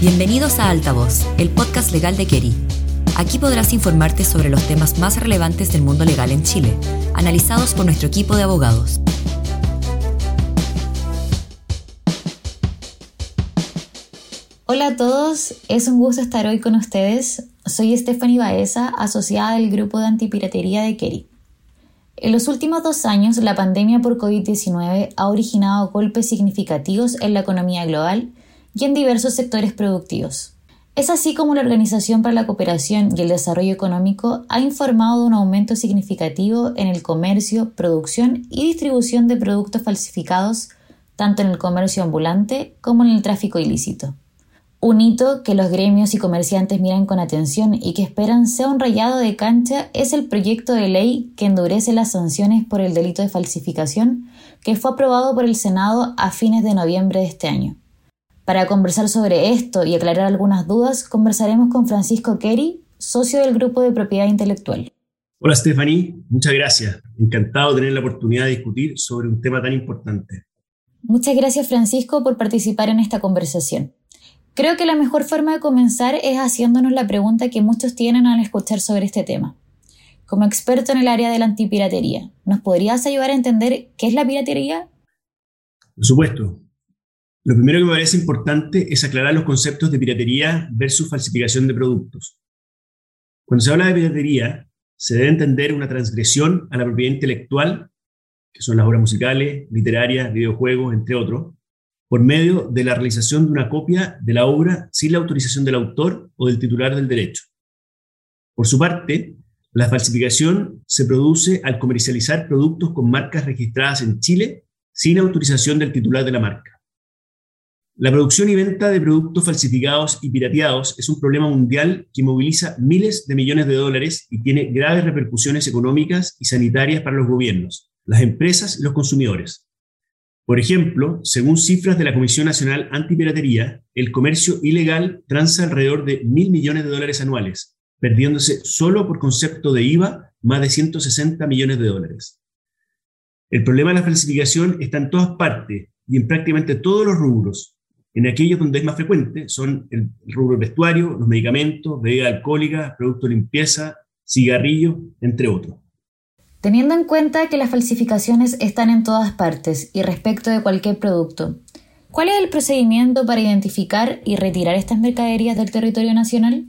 Bienvenidos a Altavoz, el podcast legal de Keri. Aquí podrás informarte sobre los temas más relevantes del mundo legal en Chile, analizados por nuestro equipo de abogados. Hola a todos, es un gusto estar hoy con ustedes. Soy Stephanie Baeza, asociada del grupo de antipiratería de Keri. En los últimos dos años, la pandemia por COVID-19 ha originado golpes significativos en la economía global y en diversos sectores productivos. Es así como la Organización para la Cooperación y el Desarrollo Económico ha informado de un aumento significativo en el comercio, producción y distribución de productos falsificados, tanto en el comercio ambulante como en el tráfico ilícito. Un hito que los gremios y comerciantes miran con atención y que esperan sea un rayado de cancha es el proyecto de ley que endurece las sanciones por el delito de falsificación que fue aprobado por el Senado a fines de noviembre de este año. Para conversar sobre esto y aclarar algunas dudas, conversaremos con Francisco Kerry, socio del Grupo de Propiedad Intelectual. Hola Stephanie, muchas gracias. Encantado de tener la oportunidad de discutir sobre un tema tan importante. Muchas gracias Francisco por participar en esta conversación. Creo que la mejor forma de comenzar es haciéndonos la pregunta que muchos tienen al escuchar sobre este tema. Como experto en el área de la antipiratería, ¿nos podrías ayudar a entender qué es la piratería? Por supuesto. Lo primero que me parece importante es aclarar los conceptos de piratería versus falsificación de productos. Cuando se habla de piratería, se debe entender una transgresión a la propiedad intelectual, que son las obras musicales, literarias, videojuegos, entre otros, por medio de la realización de una copia de la obra sin la autorización del autor o del titular del derecho. Por su parte, la falsificación se produce al comercializar productos con marcas registradas en Chile sin autorización del titular de la marca. La producción y venta de productos falsificados y pirateados es un problema mundial que moviliza miles de millones de dólares y tiene graves repercusiones económicas y sanitarias para los gobiernos, las empresas y los consumidores. Por ejemplo, según cifras de la Comisión Nacional Antipiratería, el comercio ilegal transa alrededor de mil millones de dólares anuales, perdiéndose solo por concepto de IVA más de 160 millones de dólares. El problema de la falsificación está en todas partes y en prácticamente todos los rubros. En aquellos donde es más frecuente son el rubro vestuario, los medicamentos, bebida alcohólica, productos de limpieza, cigarrillos, entre otros. Teniendo en cuenta que las falsificaciones están en todas partes y respecto de cualquier producto, ¿cuál es el procedimiento para identificar y retirar estas mercaderías del territorio nacional?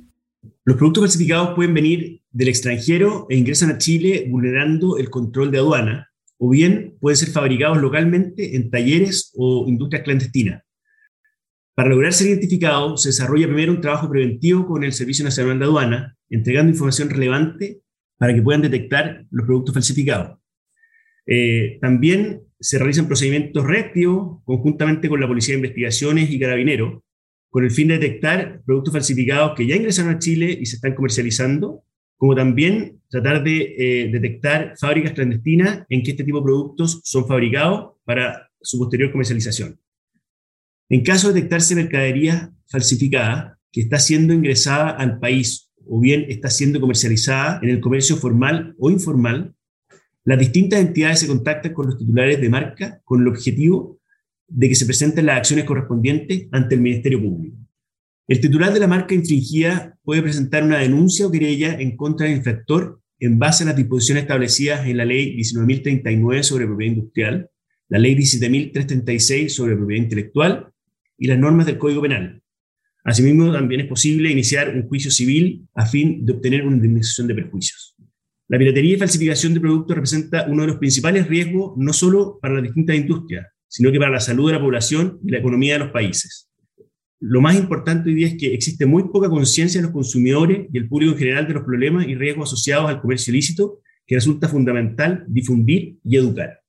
Los productos falsificados pueden venir del extranjero e ingresan a Chile vulnerando el control de aduana, o bien pueden ser fabricados localmente en talleres o industrias clandestinas. Para lograr ser identificados, se desarrolla primero un trabajo preventivo con el Servicio Nacional de Aduana, entregando información relevante para que puedan detectar los productos falsificados. Eh, también se realizan procedimientos reactivos conjuntamente con la Policía de Investigaciones y Carabineros, con el fin de detectar productos falsificados que ya ingresaron a Chile y se están comercializando, como también tratar de eh, detectar fábricas clandestinas en que este tipo de productos son fabricados para su posterior comercialización. En caso de detectarse mercadería falsificada que está siendo ingresada al país o bien está siendo comercializada en el comercio formal o informal, las distintas entidades se contactan con los titulares de marca con el objetivo de que se presenten las acciones correspondientes ante el Ministerio Público. El titular de la marca infringida puede presentar una denuncia o querella en contra del infractor en base a las disposiciones establecidas en la Ley 19.039 sobre propiedad industrial, la Ley 17.336 sobre propiedad intelectual y las normas del Código Penal, Asimismo, también es posible iniciar un juicio civil a fin de obtener una indemnización de perjuicios. La piratería y falsificación de productos representa uno de los principales riesgos no solo para las distintas industrias, sino que para la salud de la población y la economía de los países. Lo más importante hoy día es que existe muy poca conciencia de los consumidores y el público en general de los problemas y riesgos asociados al comercio ilícito, que resulta fundamental difundir y educar.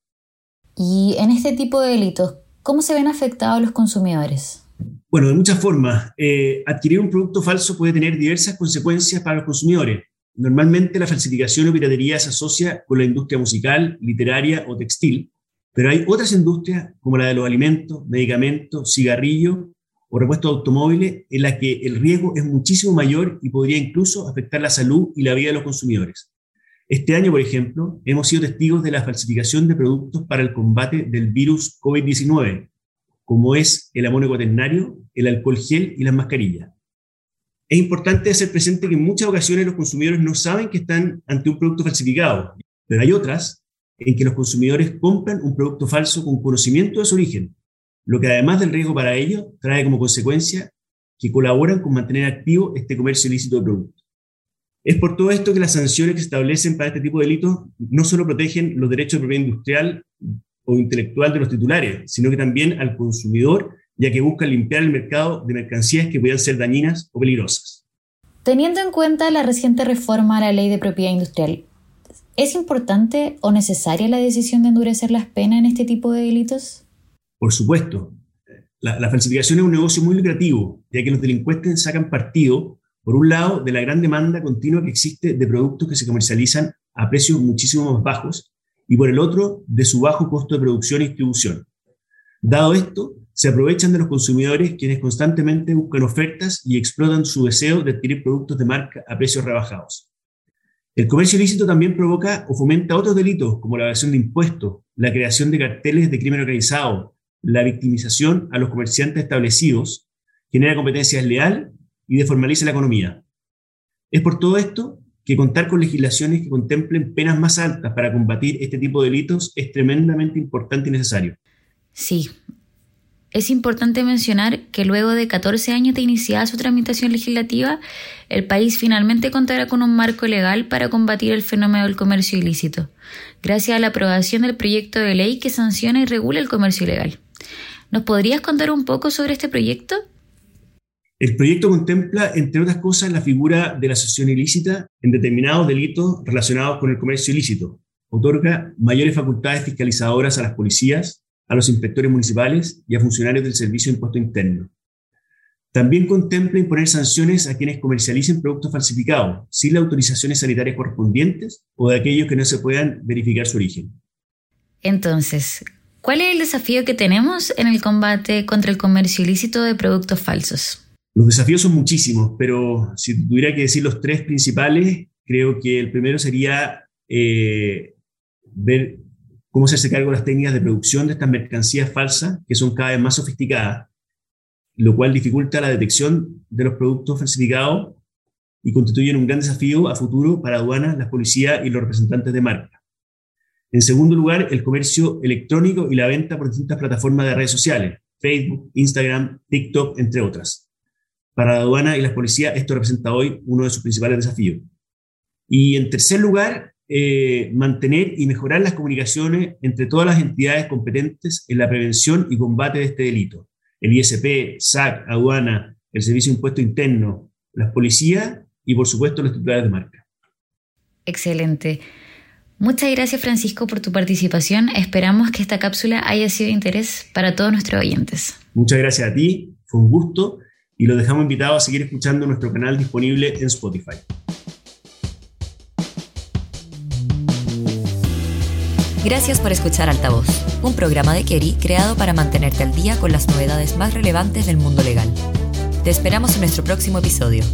Y en este tipo de delitos, ¿cómo se ven afectados los consumidores? Bueno, de muchas formas. Eh, adquirir un producto falso puede tener diversas consecuencias para los consumidores. Normalmente la falsificación o piratería se asocia con la industria musical, literaria o textil, pero hay otras industrias como la de los alimentos, medicamentos, cigarrillos o repuestos de automóviles en las que el riesgo es muchísimo mayor y podría incluso afectar la salud y la vida de los consumidores. Este año, por ejemplo, hemos sido testigos de la falsificación de productos para el combate del virus COVID-19, como es el amonio cuaternario, el alcohol gel y las mascarillas. Es importante hacer presente que en muchas ocasiones los consumidores no saben que están ante un producto falsificado, pero hay otras en que los consumidores compran un producto falso con conocimiento de su origen, lo que además del riesgo para ellos trae como consecuencia que colaboran con mantener activo este comercio ilícito de productos. Es por todo esto que las sanciones que se establecen para este tipo de delitos no solo protegen los derechos de propiedad industrial o intelectual de los titulares, sino que también al consumidor, ya que buscan limpiar el mercado de mercancías que puedan ser dañinas o peligrosas. Teniendo en cuenta la reciente reforma a la ley de propiedad industrial, ¿es importante o necesaria la decisión de endurecer las penas en este tipo de delitos? Por supuesto. La, la falsificación es un negocio muy lucrativo, ya que los delincuentes sacan partido por un lado, de la gran demanda continua que existe de productos que se comercializan a precios muchísimo más bajos, y por el otro, de su bajo costo de producción y distribución. Dado esto, se aprovechan de los consumidores quienes constantemente buscan ofertas y explotan su deseo de adquirir productos de marca a precios rebajados. El comercio ilícito también provoca o fomenta otros delitos como la evasión de impuestos, la creación de carteles de crimen organizado, la victimización a los comerciantes establecidos, genera competencia desleal y deformaliza la economía. Es por todo esto que contar con legislaciones que contemplen penas más altas para combatir este tipo de delitos es tremendamente importante y necesario. Sí. Es importante mencionar que luego de 14 años de iniciada su tramitación legislativa, el país finalmente contará con un marco legal para combatir el fenómeno del comercio ilícito, gracias a la aprobación del proyecto de ley que sanciona y regula el comercio ilegal. ¿Nos podrías contar un poco sobre este proyecto? El proyecto contempla, entre otras cosas, la figura de la asociación ilícita en determinados delitos relacionados con el comercio ilícito. Otorga mayores facultades fiscalizadoras a las policías, a los inspectores municipales y a funcionarios del Servicio de Impuesto Interno. También contempla imponer sanciones a quienes comercialicen productos falsificados, sin las autorizaciones sanitarias correspondientes o de aquellos que no se puedan verificar su origen. Entonces, ¿cuál es el desafío que tenemos en el combate contra el comercio ilícito de productos falsos? Los desafíos son muchísimos, pero si tuviera que decir los tres principales, creo que el primero sería eh, ver cómo se hace cargo de las técnicas de producción de estas mercancías falsas, que son cada vez más sofisticadas, lo cual dificulta la detección de los productos falsificados y constituyen un gran desafío a futuro para aduanas, las policías y los representantes de marca. En segundo lugar, el comercio electrónico y la venta por distintas plataformas de redes sociales, Facebook, Instagram, TikTok, entre otras. Para la aduana y las policías, esto representa hoy uno de sus principales desafíos. Y en tercer lugar, eh, mantener y mejorar las comunicaciones entre todas las entidades competentes en la prevención y combate de este delito. El ISP, SAC, aduana, el Servicio de Impuesto Interno, las policías y, por supuesto, los titulares de marca. Excelente. Muchas gracias Francisco por tu participación. Esperamos que esta cápsula haya sido de interés para todos nuestros oyentes. Muchas gracias a ti, fue un gusto y los dejamos invitados a seguir escuchando nuestro canal disponible en Spotify. Gracias por escuchar Altavoz, un programa de Kerry creado para mantenerte al día con las novedades más relevantes del mundo legal. Te esperamos en nuestro próximo episodio.